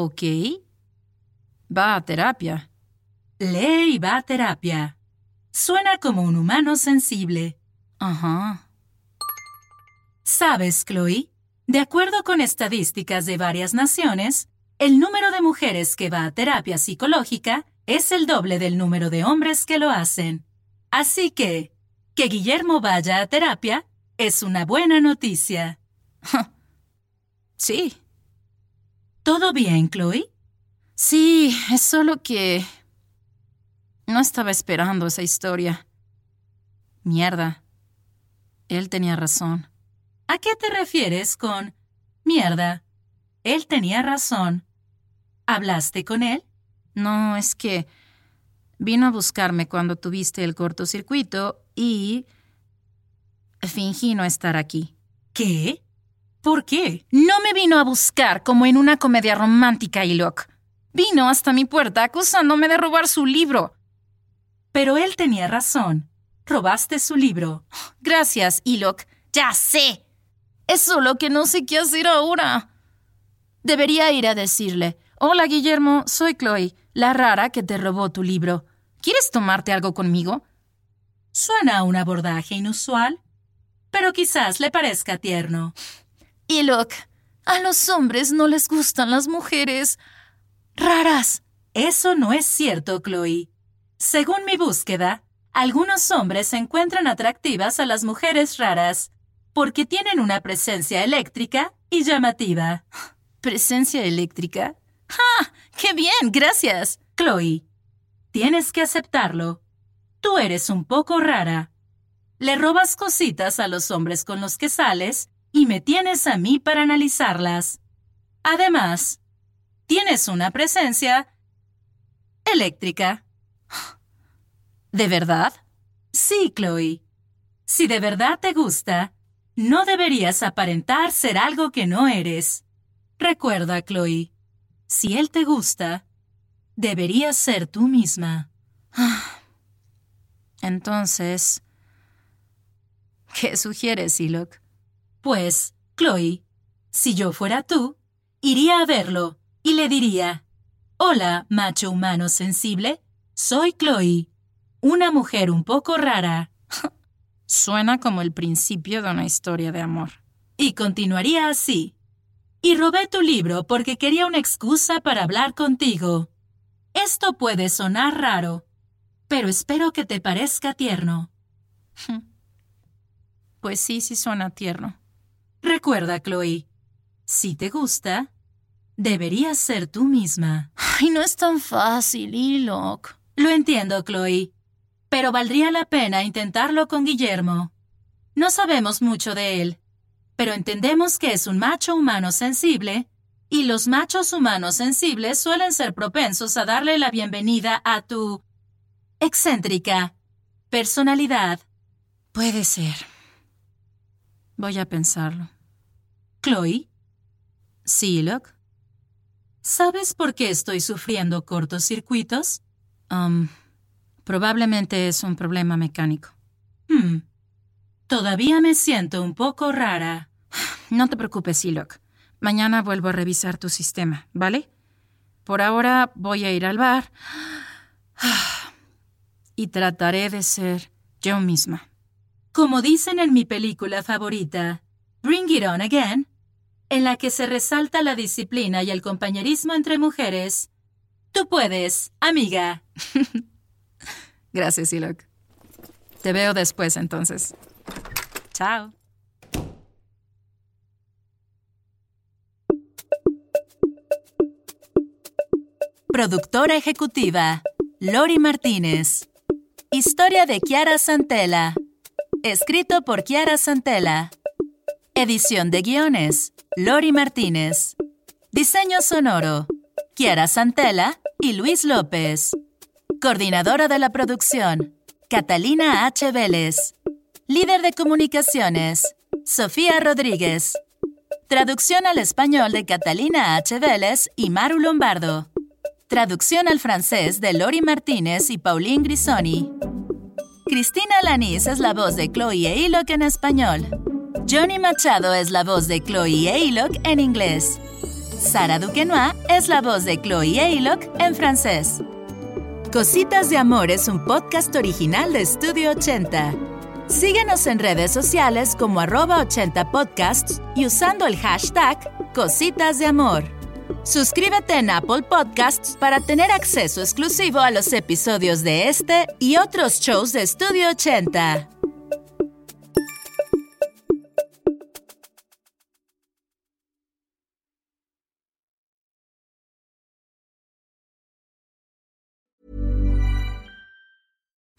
Ok. Va a terapia. Lee y va a terapia. Suena como un humano sensible. Ajá. Sabes, Chloe, de acuerdo con estadísticas de varias naciones, el número de mujeres que va a terapia psicológica es el doble del número de hombres que lo hacen. Así que, que Guillermo vaya a terapia es una buena noticia. Sí. ¿Todo bien, Chloe? Sí, es solo que... No estaba esperando esa historia. Mierda. Él tenía razón. ¿A qué te refieres con mierda? Él tenía razón. ¿Hablaste con él? No, es que vino a buscarme cuando tuviste el cortocircuito y fingí no estar aquí. ¿Qué? ¿Por qué? No me vino a buscar como en una comedia romántica, Ilok. Vino hasta mi puerta acusándome de robar su libro. Pero él tenía razón. Robaste su libro. Gracias, Ilok. Ya sé. Es solo que no sé qué hacer ahora. Debería ir a decirle, Hola, Guillermo, soy Chloe, la rara que te robó tu libro. ¿Quieres tomarte algo conmigo? Suena a un abordaje inusual, pero quizás le parezca tierno. Y look, a los hombres no les gustan las mujeres raras. Eso no es cierto, Chloe. Según mi búsqueda, algunos hombres encuentran atractivas a las mujeres raras porque tienen una presencia eléctrica y llamativa. ¿Presencia eléctrica? ¡Ja! ¡Qué bien! Gracias. Chloe, tienes que aceptarlo. Tú eres un poco rara. Le robas cositas a los hombres con los que sales y me tienes a mí para analizarlas. Además, tienes una presencia eléctrica. ¿De verdad? Sí, Chloe. Si de verdad te gusta, no deberías aparentar ser algo que no eres. Recuerda, Chloe, si él te gusta, deberías ser tú misma. Entonces, ¿qué sugieres, Ilok? Pues, Chloe, si yo fuera tú, iría a verlo y le diría, Hola, macho humano sensible, soy Chloe, una mujer un poco rara. Suena como el principio de una historia de amor. Y continuaría así. Y robé tu libro porque quería una excusa para hablar contigo. Esto puede sonar raro, pero espero que te parezca tierno. Pues sí, sí suena tierno. Recuerda, Chloe, si te gusta, deberías ser tú misma. Ay, no es tan fácil, Ilok. Lo entiendo, Chloe, pero valdría la pena intentarlo con Guillermo. No sabemos mucho de él, pero entendemos que es un macho humano sensible, y los machos humanos sensibles suelen ser propensos a darle la bienvenida a tu excéntrica personalidad. Puede ser. Voy a pensarlo. Chloe, Sí, Ilok. ¿Sabes por qué estoy sufriendo cortocircuitos? Um, probablemente es un problema mecánico. Hmm. Todavía me siento un poco rara. No te preocupes, Silok. Mañana vuelvo a revisar tu sistema, ¿vale? Por ahora voy a ir al bar y trataré de ser yo misma. Como dicen en mi película favorita, Bring It On Again, en la que se resalta la disciplina y el compañerismo entre mujeres. Tú puedes, amiga. Gracias, Silok. Te veo después entonces. Chao. Productora ejecutiva, Lori Martínez. Historia de Kiara Santela. Escrito por Kiara Santela. Edición de guiones, Lori Martínez. Diseño sonoro, Kiara Santela y Luis López. Coordinadora de la producción, Catalina H. Vélez. Líder de comunicaciones, Sofía Rodríguez. Traducción al español de Catalina H. Vélez y Maru Lombardo. Traducción al francés de Lori Martínez y Pauline Grisoni. Cristina Lanís es la voz de Chloe e en español. Johnny Machado es la voz de Chloe e en inglés. Sara Duquenois es la voz de Chloe e en francés. Cositas de Amor es un podcast original de Estudio 80. Síguenos en redes sociales como arroba 80 podcasts y usando el hashtag Cositas de Amor. Suscríbete en Apple Podcasts para tener acceso exclusivo a los episodios de este y otros shows de Estudio 80.